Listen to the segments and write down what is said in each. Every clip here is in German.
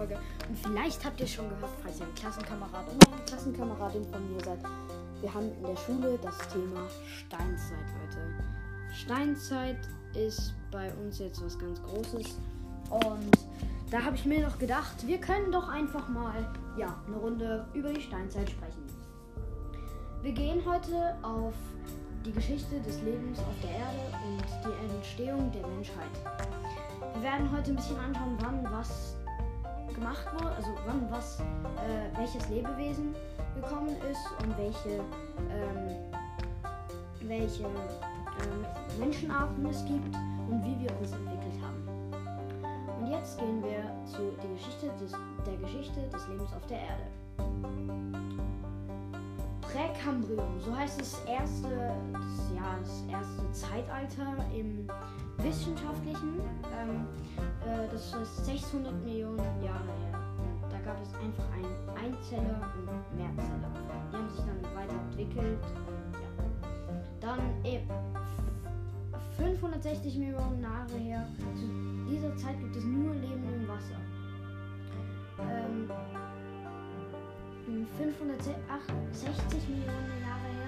Folge. Und vielleicht habt ihr schon gehört, falls ihr ein Klassenkamerad oder eine Klassenkameradin von mir seid. Wir haben in der Schule das Thema Steinzeit heute. Steinzeit ist bei uns jetzt was ganz Großes. Und da habe ich mir noch gedacht, wir können doch einfach mal ja, eine Runde über die Steinzeit sprechen. Wir gehen heute auf die Geschichte des Lebens auf der Erde und die Entstehung der Menschheit. Wir werden heute ein bisschen anschauen, wann was gemacht wurde, also wann was, äh, welches Lebewesen gekommen ist und welche, ähm, welche ähm, Menschenarten es gibt und wie wir uns entwickelt haben. Und jetzt gehen wir zu der Geschichte des, der Geschichte des Lebens auf der Erde. Präkambrium, so heißt das erste, das, ja, das erste Zeitalter im wissenschaftlichen. Ähm, äh, das ist 600 Millionen Jahre her. Da gab es einfach einen Einzeller und Mehrzeller. Die haben sich dann weiterentwickelt. Ja. Dann eben 560 Millionen Jahre her. Zu dieser Zeit gibt es nur Leben im Wasser. Ähm, 560 Millionen Jahre her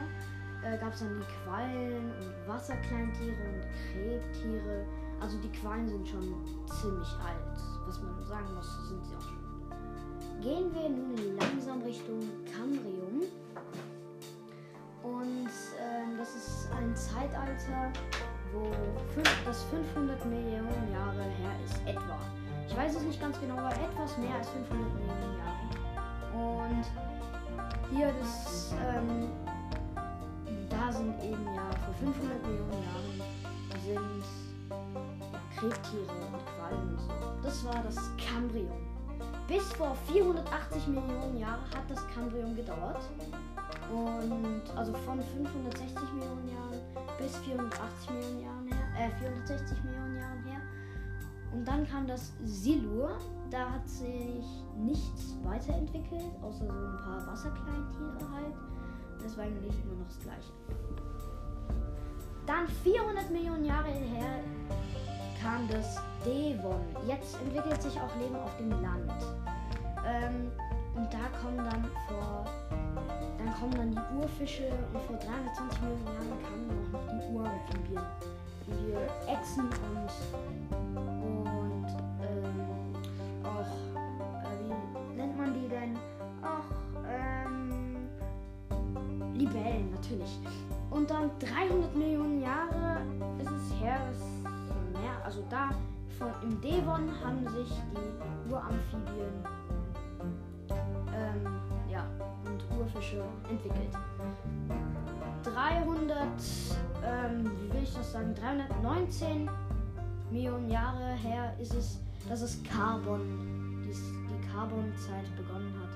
äh, gab es dann die Quallen und Wasserkleintiere und Krebtiere. Also die Quallen sind schon ziemlich alt. Was man sagen muss, sind sie auch schon. Gehen wir nun langsam Richtung Cambrium. Und äh, das ist ein Zeitalter, wo fünf, das 500 Millionen Jahre her ist, etwa. Ich weiß es nicht ganz genau, aber etwas mehr als 500 Millionen Jahre. Und hier das, ähm, sind eben ja vor 500 Millionen Jahren sind ja, Krebtiere und Quallen und so. Das war das Kambrium. Bis vor 480 Millionen Jahren hat das Kambrium gedauert. Und also von 560 Millionen Jahren bis 480 Millionen Jahren her, äh, 460 Millionen Jahren her. Und dann kam das Silur. Da hat sich nichts weiterentwickelt, außer so ein paar Wasserkleintiere halt. War eigentlich nur noch das gleiche. Dann 400 Millionen Jahre her kam das Devon. Jetzt entwickelt sich auch Leben auf dem Land. Ähm, und da kommen dann vor, dann kommen dann die Urfische und vor 320 Millionen Jahren kamen noch die Uramphibien, wie Echsen und natürlich. Und dann 300 Millionen Jahre ist es her, das mehr, also da von, im Devon haben sich die Uramphibien ähm, ja, und Urfische entwickelt. 300, ähm, wie will ich das sagen, 319 Millionen Jahre her ist es, dass es Carbon, die, die Carbonzeit begonnen hat.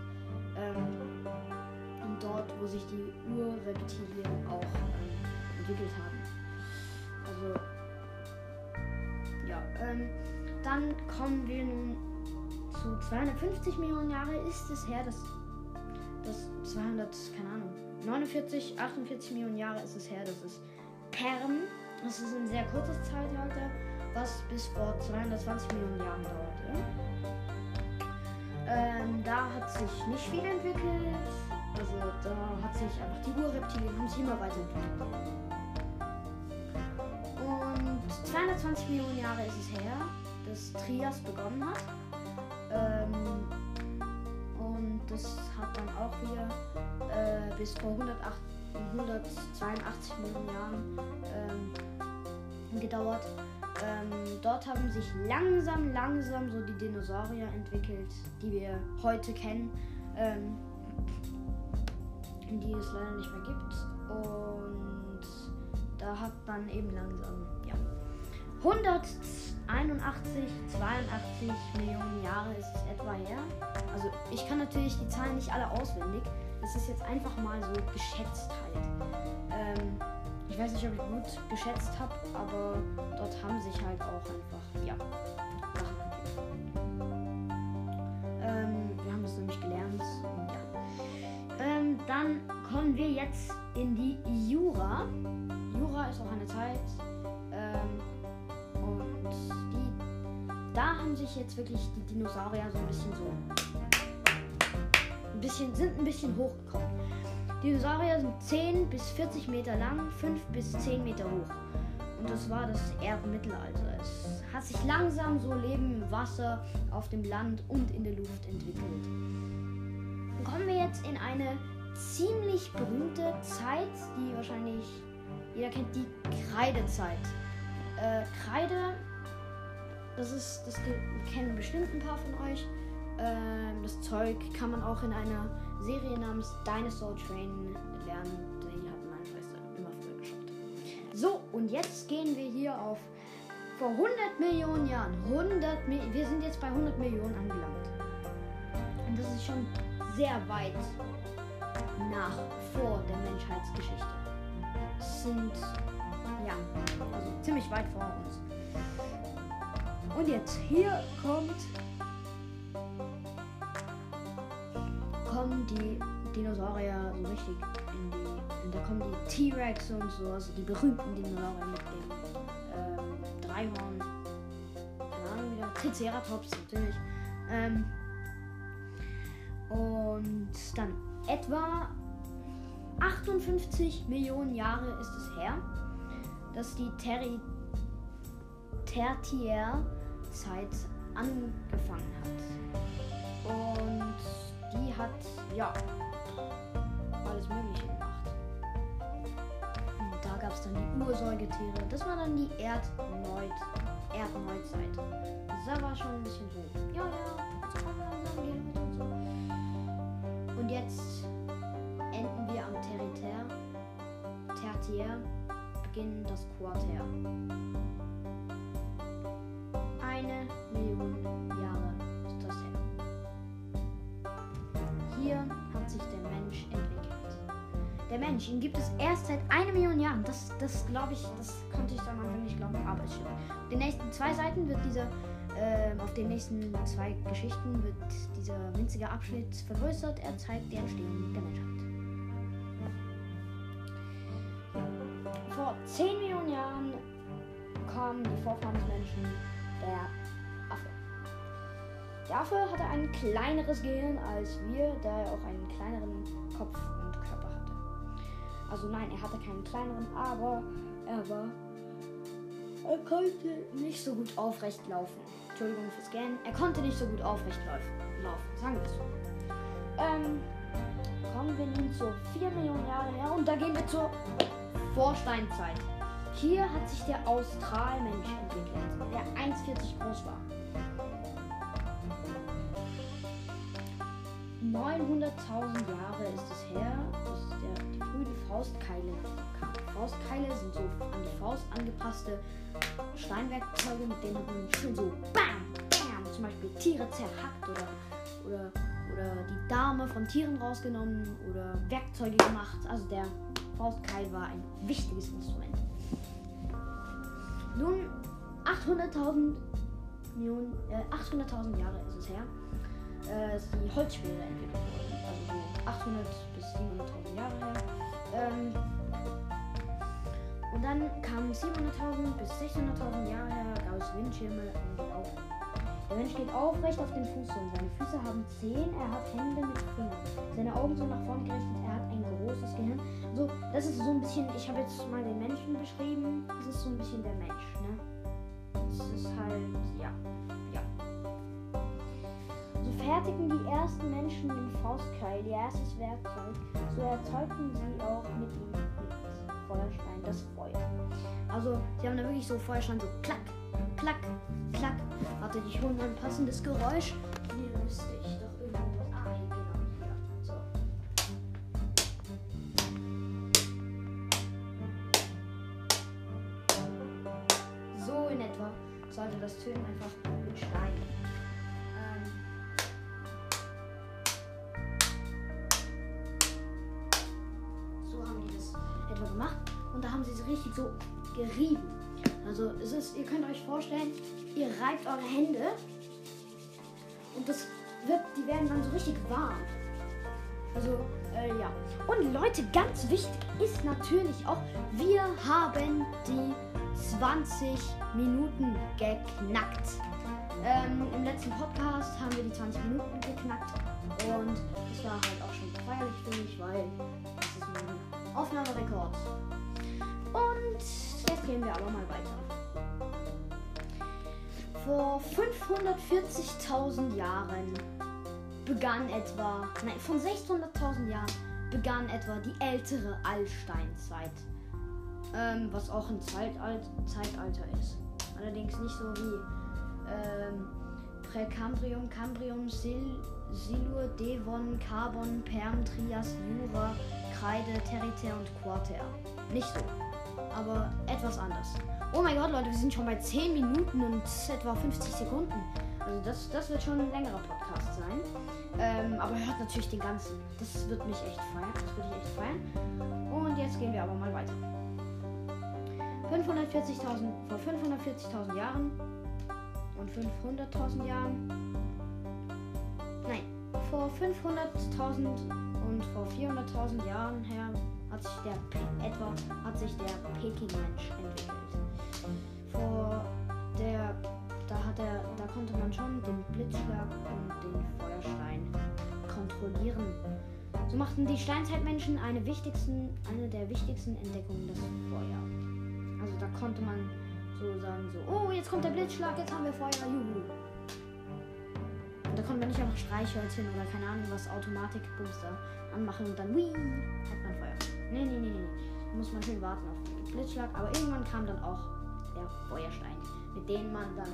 Ähm, und dort, wo sich die Urreptilien auch ähm, entwickelt haben. Also, ja, ähm, dann kommen wir nun zu 250 Millionen Jahre ist es her, dass das 200, keine Ahnung, 49, 48 Millionen Jahre ist es her, dass es Perm, das ist ein sehr kurzes Zeitalter, was bis vor 220 Millionen Jahren dauerte. Ähm, da hat sich nicht viel entwickelt. Also da hat sich einfach die Urreptilien haben sich immer weiterentwickelt. Und 220 Millionen Jahre ist es her, dass Trias begonnen hat. Ähm, und das hat dann auch wieder äh, bis vor 108, 182 Millionen Jahren ähm, gedauert. Ähm, dort haben sich langsam, langsam so die Dinosaurier entwickelt, die wir heute kennen, ähm, die es leider nicht mehr gibt. Und da hat dann eben langsam, ja, 181, 82 Millionen Jahre ist es etwa her. Also ich kann natürlich die Zahlen nicht alle auswendig. Das ist jetzt einfach mal so geschätzt halt. Ähm, ich weiß nicht, ob ich gut geschätzt habe, aber dort haben sich halt auch einfach, ja, jetzt in die Jura. Jura ist auch eine Zeit. Ähm, und die, da haben sich jetzt wirklich die Dinosaurier so ein bisschen so ein bisschen sind ein bisschen hochgekommen. Dinosaurier sind 10 bis 40 Meter lang, 5 bis 10 Meter hoch. Und das war das Erdmittelalter. Es hat sich langsam so Leben im Wasser, auf dem Land und in der Luft entwickelt. Kommen wir jetzt in eine ziemlich berühmte Zeit, die wahrscheinlich jeder kennt, die Kreidezeit. Äh, Kreide, das ist, das kennen bestimmt ein paar von euch. Ähm, das Zeug kann man auch in einer Serie namens Dinosaur Train lernen. Die hat meine Schwester immer früher geschaut. So, und jetzt gehen wir hier auf vor 100 Millionen Jahren. 100 Mi wir sind jetzt bei 100 Millionen angelangt. Und das ist schon sehr weit nach vor der Menschheitsgeschichte. Es sind ja, also ziemlich weit vor uns. Und jetzt hier kommt kommen die Dinosaurier so richtig in die. da kommen die T-Rex und so, also die berühmten Dinosaurier mit dem ähm, Dreihorn. Keine Ahnung wieder. Triceratops natürlich. Ähm, und dann etwa 58 Millionen Jahre ist es her, dass die Terri Tertiärzeit angefangen hat. Und die hat, ja, alles Mögliche gemacht. Und da gab es dann die Ursäugetiere. Das war dann die Erdneuzeit. Also da war schon ein bisschen so, ja, ja, Und jetzt enden wir am Tertiär. Tertiär beginnen das Quartär. Eine Million Jahre ist das her. Hier hat sich der Mensch entwickelt. Der Mensch, ihn gibt es erst seit einer Million Jahren. Das, das glaube ich, das konnte ich am Anfang nicht glauben, aber es stimmt. Den nächsten zwei Seiten wird dieser, äh, auf den nächsten zwei Geschichten wird dieser winzige Abschnitt vergrößert. Er zeigt die Entstehung der Menschheit. Vor 10 Millionen Jahren kamen die Vorfahren des Menschen, der Affe. Der Affe hatte ein kleineres Gehirn als wir, da er auch einen kleineren Kopf und Körper hatte. Also nein, er hatte keinen kleineren, aber er war. Er konnte nicht so gut aufrecht laufen. Entschuldigung fürs Gähnen. Er konnte nicht so gut aufrecht laufen, sagen wir es so. Ähm, kommen wir nun zu 4 Millionen Jahre her und da gehen wir zur Vorsteinzeit. Hier hat sich der Australmensch entwickelt, der 1,40 groß war. 900.000 Jahre ist es her, dass der, die frühen Faustkeile kam. Faustkeile sind so an die Faust angepasste Steinwerkzeuge, mit denen man schön so BAM, BAM, zum Beispiel Tiere zerhackt oder, oder, oder die Dame von Tieren rausgenommen oder Werkzeuge gemacht. Also der Faustkeil war ein wichtiges Instrument. Nun 800.000 Millionen, äh, 800.000 Jahre ist es her, äh, ist Holzschwere entwickelt worden. Also so 800 bis 700.000 Jahre her. Ähm, und dann kamen 700.000 bis 600.000 Jahre gab es Windschirme und Laufen. Der Mensch geht aufrecht auf den Füßen. Seine Füße haben Zehen, er hat Hände mit Fingern. Seine Augen sind nach vorn gerichtet, er hat ein großes Gehirn. So, das ist so ein bisschen, ich habe jetzt mal den Menschen beschrieben, das ist so ein bisschen der Mensch, ne? Das ist halt, ja, ja. So fertigten die ersten Menschen den Faustkeil, ihr erstes Werkzeug. So erzeugten sie auch mit ihm Feuerstein das Feuer. Also, sie haben da wirklich so Feuerstein so klack, klack, klack. Warte, ich hole ein passendes Geräusch. Hier müsste ich doch irgendwo. Ah, hier, genau, hier. So. So in etwa sollte das tönen einfach gemacht. Und da haben sie es richtig so gerieben. Also es ist, ihr könnt euch vorstellen, ihr reibt eure Hände und das wird, die werden dann so richtig warm. Also, äh, ja. Und Leute, ganz wichtig ist natürlich auch, wir haben die 20 Minuten geknackt. Ähm, Im letzten Podcast haben wir die 20 Minuten geknackt und das war halt auch schon feierlich für mich, weil Aufnahmerekord. Und jetzt gehen wir aber mal weiter. Vor 540.000 Jahren begann etwa, nein, von 600.000 Jahren begann etwa die ältere Allsteinzeit, ähm, was auch ein Zeitalt Zeitalter ist. Allerdings nicht so wie ähm, Präkambrium, Cambrium, Sil Silur, Devon, Carbon, Perm, Trias, Jura, Kreide, Tertiär und Quartär. Nicht so, aber etwas anders. Oh mein Gott, Leute, wir sind schon bei 10 Minuten und etwa 50 Sekunden. Also das, das wird schon ein längerer Podcast sein. Ähm, aber hört natürlich den ganzen. Das wird mich echt feiern. Das würde ich echt feiern. Und jetzt gehen wir aber mal weiter. 540.000 vor 540.000 Jahren und 500.000 Jahren. Nein, vor 500.000 und vor 400.000 Jahren her hat sich der etwa hat sich der Peking-Mensch entwickelt. Vor der da hat er da konnte man schon den Blitzschlag und den Feuerstein kontrollieren. So machten die Steinzeitmenschen eine wichtigsten eine der wichtigsten Entdeckungen das Feuer. Also da konnte man so sagen so, oh jetzt kommt der Blitzschlag, jetzt haben wir Feuer, juhu. Und da konnte man nicht einfach Streichhölzchen oder keine Ahnung was Automatikbooster anmachen und dann wii, hat man Feuer. Nee, nee, nee, nee. Da muss man schön warten auf den Blitzschlag. Aber irgendwann kam dann auch der Feuerstein, mit dem man dann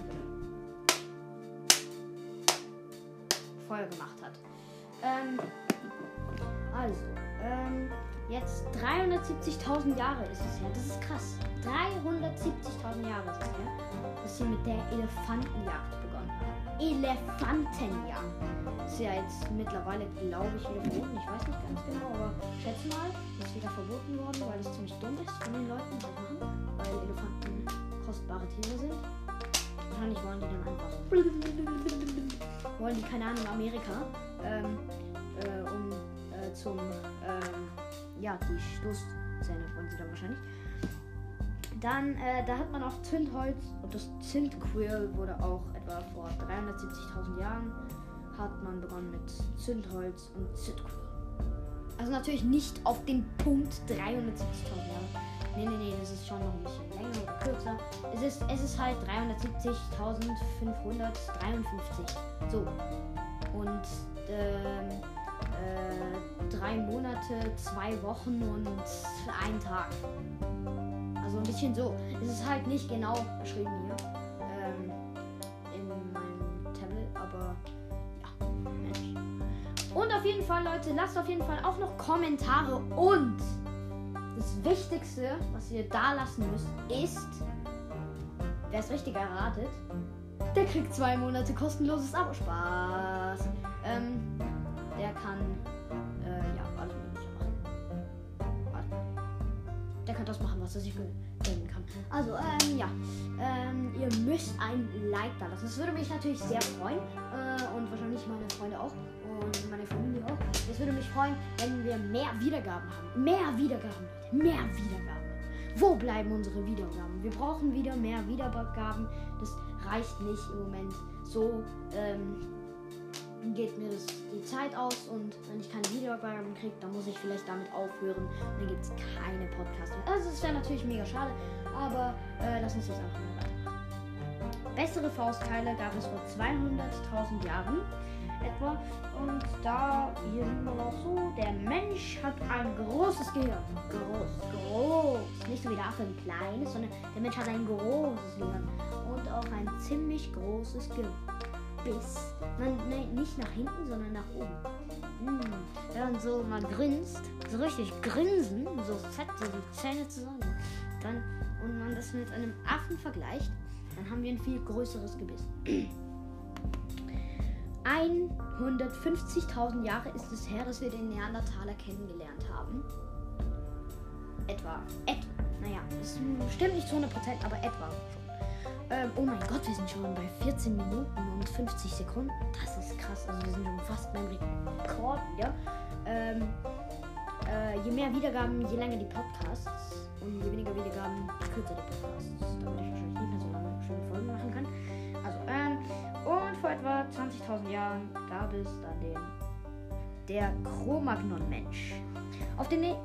Feuer gemacht hat. Ähm, also, ähm, jetzt 370.000 Jahre ist es her. Das ist krass. 370.000 Jahre ist es her, dass sie mit der Elefantenjagd begonnen haben. Elefantenjagd. Ist ja jetzt mittlerweile, glaube ich, wieder verboten. Ich weiß nicht ganz genau, aber schätze mal, ist wieder verboten worden, weil es ziemlich dumm ist von den Leuten, die machen, weil Elefanten kostbare Tiere sind. Wahrscheinlich wollen die dann einfach. Wollen die, keine Ahnung, Amerika, ähm, äh, um äh, zum, ähm, ja, die Stoßzähne wollen sie dann wahrscheinlich. Dann, äh, da hat man auch Zündholz und das Zündquill wurde auch etwa vor 370.000 Jahren hat man begonnen mit Zündholz und Zündquill. Also natürlich nicht auf den Punkt 370.000 Jahre. Nee, nee, nee, das ist schon noch ein bisschen länger oder kürzer. Es ist, es ist halt 370.553. So. Und ähm, äh, drei Monate, zwei Wochen und ein Tag. Also ein bisschen so. Es ist halt nicht genau beschrieben hier. Ähm, in meinem Tablet, aber ja, Mensch. Und auf jeden Fall, Leute, lasst auf jeden Fall auch noch Kommentare und das Wichtigste, was ihr da lassen müsst, ist, wer es richtig erratet, der kriegt zwei Monate kostenloses Abo. Spaß. Ähm, der kann das machen, was er sich gönnen kann. Also, ähm, ja. Ähm, ihr müsst ein Like da lassen. Das würde mich natürlich sehr freuen. Äh, und wahrscheinlich meine Freunde auch. Und meine Familie auch. Es würde mich freuen, wenn wir mehr Wiedergaben haben. Mehr Wiedergaben. Mehr Wiedergaben. Wo bleiben unsere Wiedergaben? Wir brauchen wieder mehr Wiedergaben. Das reicht nicht im Moment. So ähm, geht mir das die Zeit aus und wenn ich keine Wiedergaben kriege, dann muss ich vielleicht damit aufhören. Dann gibt es keine Podcasts mehr. Also es wäre natürlich mega schade, aber äh, lass uns jetzt einfach mal weitermachen. Bessere Faustkeile gab es vor 200.000 Jahren etwa. Und da, hier sieht man auch so, der Mensch hat ein großes Gehirn. Groß, groß. Nicht so wie der Affe ein kleines, sondern der Mensch hat ein großes Gehirn. Und auch ein ziemlich großes Gebiss. Nein, nein, nicht nach hinten, sondern nach oben. Hm. Wenn man so mal grinst, so richtig grinsen, so fett, so die Zähne zusammen, dann, und man das mit einem Affen vergleicht, dann haben wir ein viel größeres Gebiss. 150.000 Jahre ist es her, dass wir den Neandertaler kennengelernt haben. Etwa. Et naja, es stimmt nicht zu 100%, aber etwa. Ähm, oh mein Gott, wir sind schon bei 14 Minuten und 50 Sekunden. Das ist krass. Also wir sind schon fast beim Rekord wieder. Ähm, äh, je mehr Wiedergaben, je länger die Podcasts. Und je weniger Wiedergaben, je kürzer die Podcasts. Damit ich wahrscheinlich nicht mehr so lange schöne Folgen machen kann. Also, ähm, Jahren gab es dann den der Cro-Magnon-Mensch. Auf den ne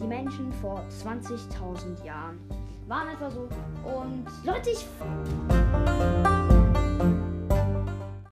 die Menschen vor 20.000 Jahren waren einfach so. Und Leute, ich